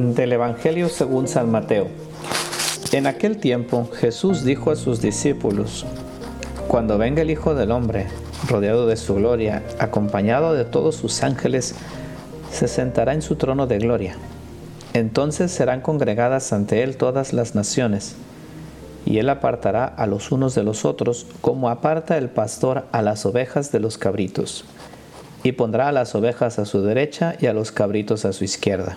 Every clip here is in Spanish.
Del Evangelio según San Mateo. En aquel tiempo Jesús dijo a sus discípulos, Cuando venga el Hijo del Hombre, rodeado de su gloria, acompañado de todos sus ángeles, se sentará en su trono de gloria. Entonces serán congregadas ante él todas las naciones, y él apartará a los unos de los otros, como aparta el pastor a las ovejas de los cabritos, y pondrá a las ovejas a su derecha y a los cabritos a su izquierda.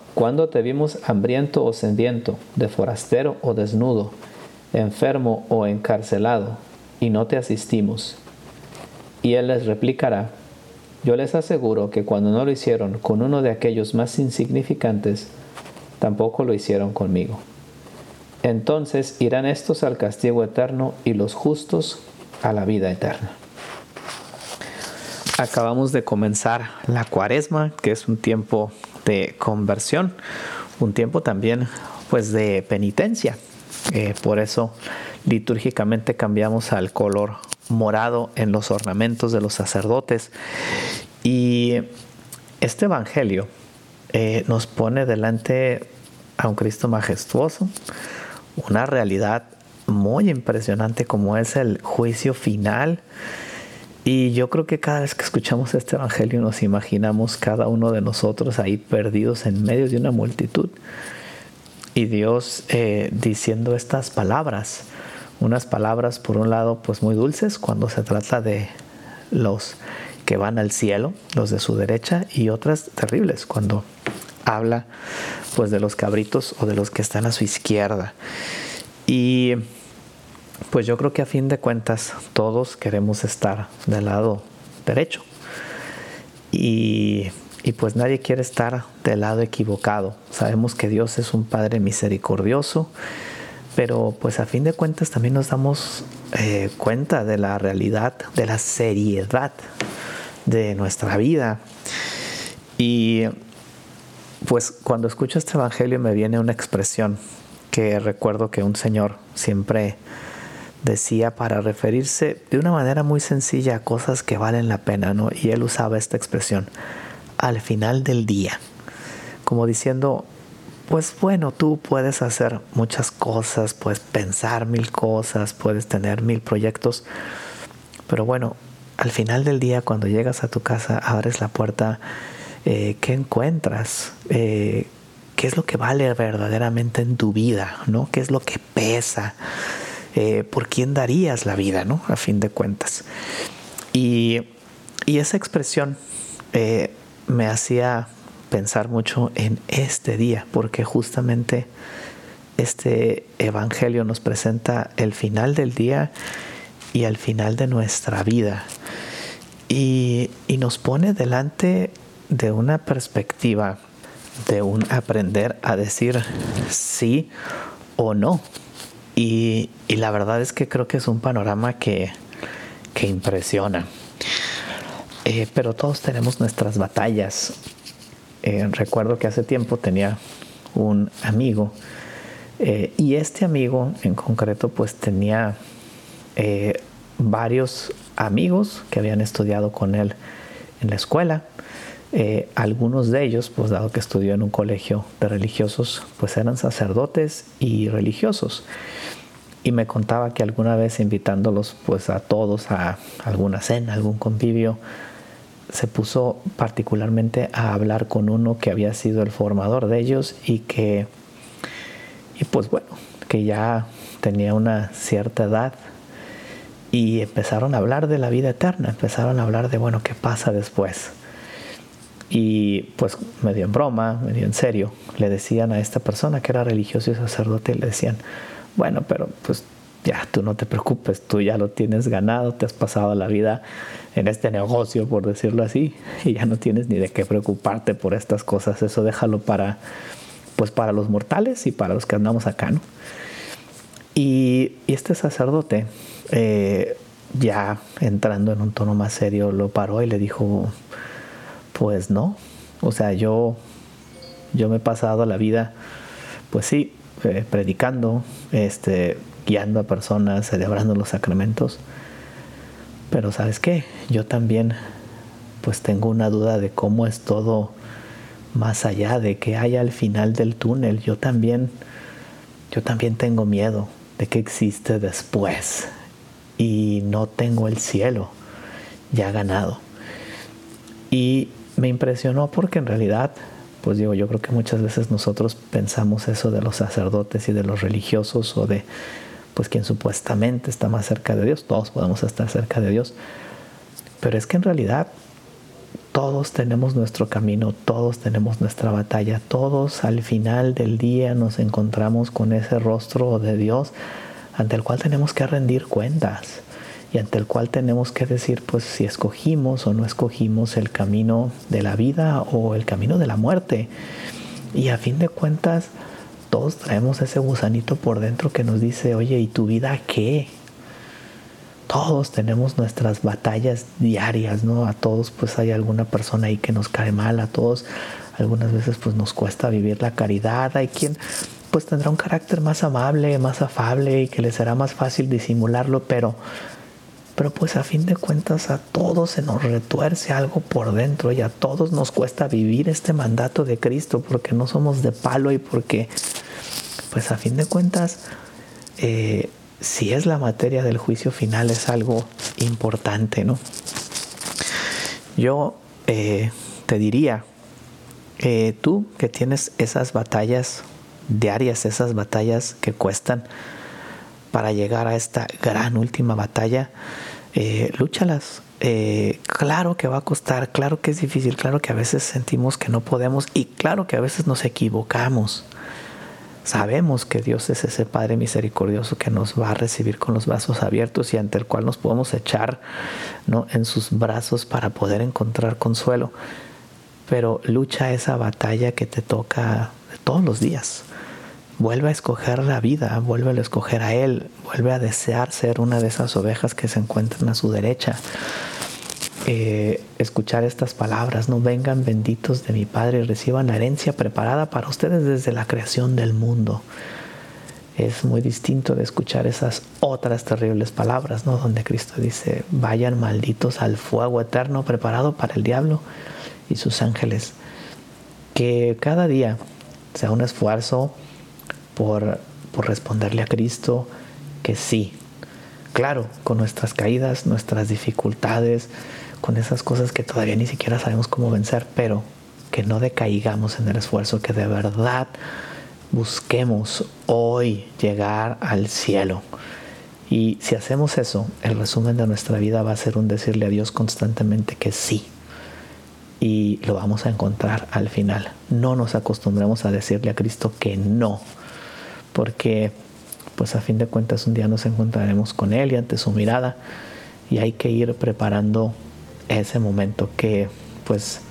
cuando te vimos hambriento o sediento, de forastero o desnudo, enfermo o encarcelado, y no te asistimos? Y él les replicará, yo les aseguro que cuando no lo hicieron con uno de aquellos más insignificantes, tampoco lo hicieron conmigo. Entonces irán estos al castigo eterno y los justos a la vida eterna. Acabamos de comenzar la cuaresma, que es un tiempo de conversión, un tiempo también pues de penitencia. Eh, por eso litúrgicamente cambiamos al color morado en los ornamentos de los sacerdotes. Y este Evangelio eh, nos pone delante a un Cristo majestuoso, una realidad muy impresionante como es el juicio final y yo creo que cada vez que escuchamos este Evangelio nos imaginamos cada uno de nosotros ahí perdidos en medio de una multitud. Y Dios eh, diciendo estas palabras, unas palabras por un lado pues muy dulces cuando se trata de los que van al cielo, los de su derecha, y otras terribles cuando habla pues de los cabritos o de los que están a su izquierda. Y pues yo creo que a fin de cuentas todos queremos estar del lado derecho. Y, pues nadie quiere estar del lado equivocado. Sabemos que Dios es un Padre misericordioso, pero pues a fin de cuentas también nos damos eh, cuenta de la realidad, de la seriedad de nuestra vida. Y pues cuando escucho este Evangelio me viene una expresión que recuerdo que un señor siempre decía para referirse de una manera muy sencilla a cosas que valen la pena, ¿no? Y él usaba esta expresión, al final del día, como diciendo, pues bueno, tú puedes hacer muchas cosas, puedes pensar mil cosas, puedes tener mil proyectos, pero bueno, al final del día, cuando llegas a tu casa, abres la puerta, eh, ¿qué encuentras? Eh, ¿Qué es lo que vale verdaderamente en tu vida? ¿no? ¿Qué es lo que pesa? Eh, por quién darías la vida, ¿no? A fin de cuentas. Y, esa expresión eh, me hacía pensar mucho en este día, porque justamente este Evangelio nos presenta el final del día y el final de nuestra vida. Y, y nos pone delante de una perspectiva de un aprender a decir sí o no y, la verdad es que creo que es un panorama que, impresiona. Eh, pero todos tenemos nuestras batallas. Eh, recuerdo que hace tiempo tenía un amigo eh, y este amigo en concreto pues tenía varios amigos que habían estudiado con él en la escuela. Eh, algunos de ellos, pues dado que estudió en un colegio de religiosos, pues eran sacerdotes y religiosos. Y me contaba que alguna vez invitándolos pues a todos a alguna cena, algún convivio, se puso particularmente a hablar con uno que había sido el formador de ellos y que, y pues bueno, que ya tenía una cierta edad y empezaron a hablar de la vida eterna, empezaron a hablar de, bueno, ¿qué pasa después? Y pues medio en broma, medio en serio, le decían a esta persona que era religioso y sacerdote, le decían, bueno, pero pues ya tú no te preocupes, tú ya lo tienes ganado, te has pasado la vida en este negocio, por decirlo así, y ya no tienes ni de qué preocuparte por estas cosas, eso déjalo para pues para los mortales y para los que andamos acá, ¿no? Y, este sacerdote, eh, ya entrando en un tono más serio, lo paró y le dijo, pues no, o sea, yo, yo me he pasado la vida, pues sí, eh, predicando, este, guiando a personas, celebrando los sacramentos, pero sabes qué, yo también pues tengo una duda de cómo es todo más allá de que hay al final del túnel. Yo también, yo también tengo miedo de que existe después y no tengo el cielo ya ganado. Y me impresionó porque en realidad, pues digo, yo creo que muchas veces nosotros pensamos eso de los sacerdotes y de los religiosos o de pues quien supuestamente está más cerca de Dios, todos podemos estar cerca de Dios, pero es que en realidad todos tenemos nuestro camino, todos tenemos nuestra batalla, todos al final del día nos encontramos con ese rostro de Dios ante el cual tenemos que rendir cuentas y ante el cual tenemos que decir pues si escogimos o no escogimos el camino de la vida o el camino de la muerte. Y a fin de cuentas todos traemos ese gusanito por dentro que nos dice, oye, ¿y tu vida qué? todos tenemos nuestras batallas diarias, ¿no? A todos pues hay alguna persona ahí que nos cae mal, a todos algunas veces pues nos cuesta vivir la caridad, hay quien pues tendrá un carácter más amable, más afable y que le será más fácil disimularlo, pero pero pues a fin de cuentas a todos se nos retuerce algo por dentro y a todos nos cuesta vivir este mandato de Cristo porque no somos de palo y porque pues a fin de cuentas eh, si es la materia del juicio final es algo importante, ¿no? Yo eh, te diría, eh, tú que tienes esas batallas diarias, esas batallas que cuestan para llegar a esta gran última batalla, eh, lúchalas. claro que va a costar, claro que es difícil, claro que a veces sentimos que no podemos y claro que a veces nos equivocamos. Sabemos que Dios es ese Padre misericordioso que nos va a recibir con los brazos abiertos y ante el cual nos podemos echar ¿no? en sus brazos para poder encontrar consuelo. Pero lucha esa batalla que te toca todos los días. Vuelve a escoger la vida, vuelve a escoger a Él, vuelve a desear ser una de esas ovejas que se encuentran a su derecha. Eh, escuchar estas palabras, no vengan benditos de mi Padre y reciban la herencia preparada para ustedes desde la creación del mundo. Es muy distinto de escuchar esas otras terribles palabras, ¿no? Donde Cristo dice, vayan malditos al fuego eterno preparado para el diablo y sus ángeles. Que cada día sea un esfuerzo por, por responderle a Cristo que sí. Claro, con nuestras caídas, nuestras dificultades, con esas cosas que todavía ni siquiera sabemos cómo vencer, pero que no decaigamos en el esfuerzo, que de verdad busquemos hoy llegar al cielo. Y si hacemos eso, el resumen de nuestra vida va a ser un decirle a Dios constantemente que sí. Y lo vamos a encontrar al final. No nos acostumbremos a decirle a Cristo que no. Porque pues a fin de cuentas un día nos encontraremos con Él y ante su mirada. Y hay que ir preparando ese momento que pues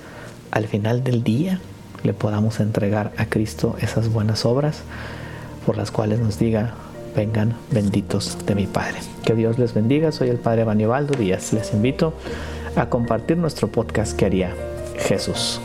al final del día le podamos entregar a Cristo esas buenas obras por las cuales nos diga, vengan benditos de mi Padre. Que Dios les bendiga, soy el Padre Banibaldo Díaz. Les invito a compartir nuestro podcast que haría Jesús.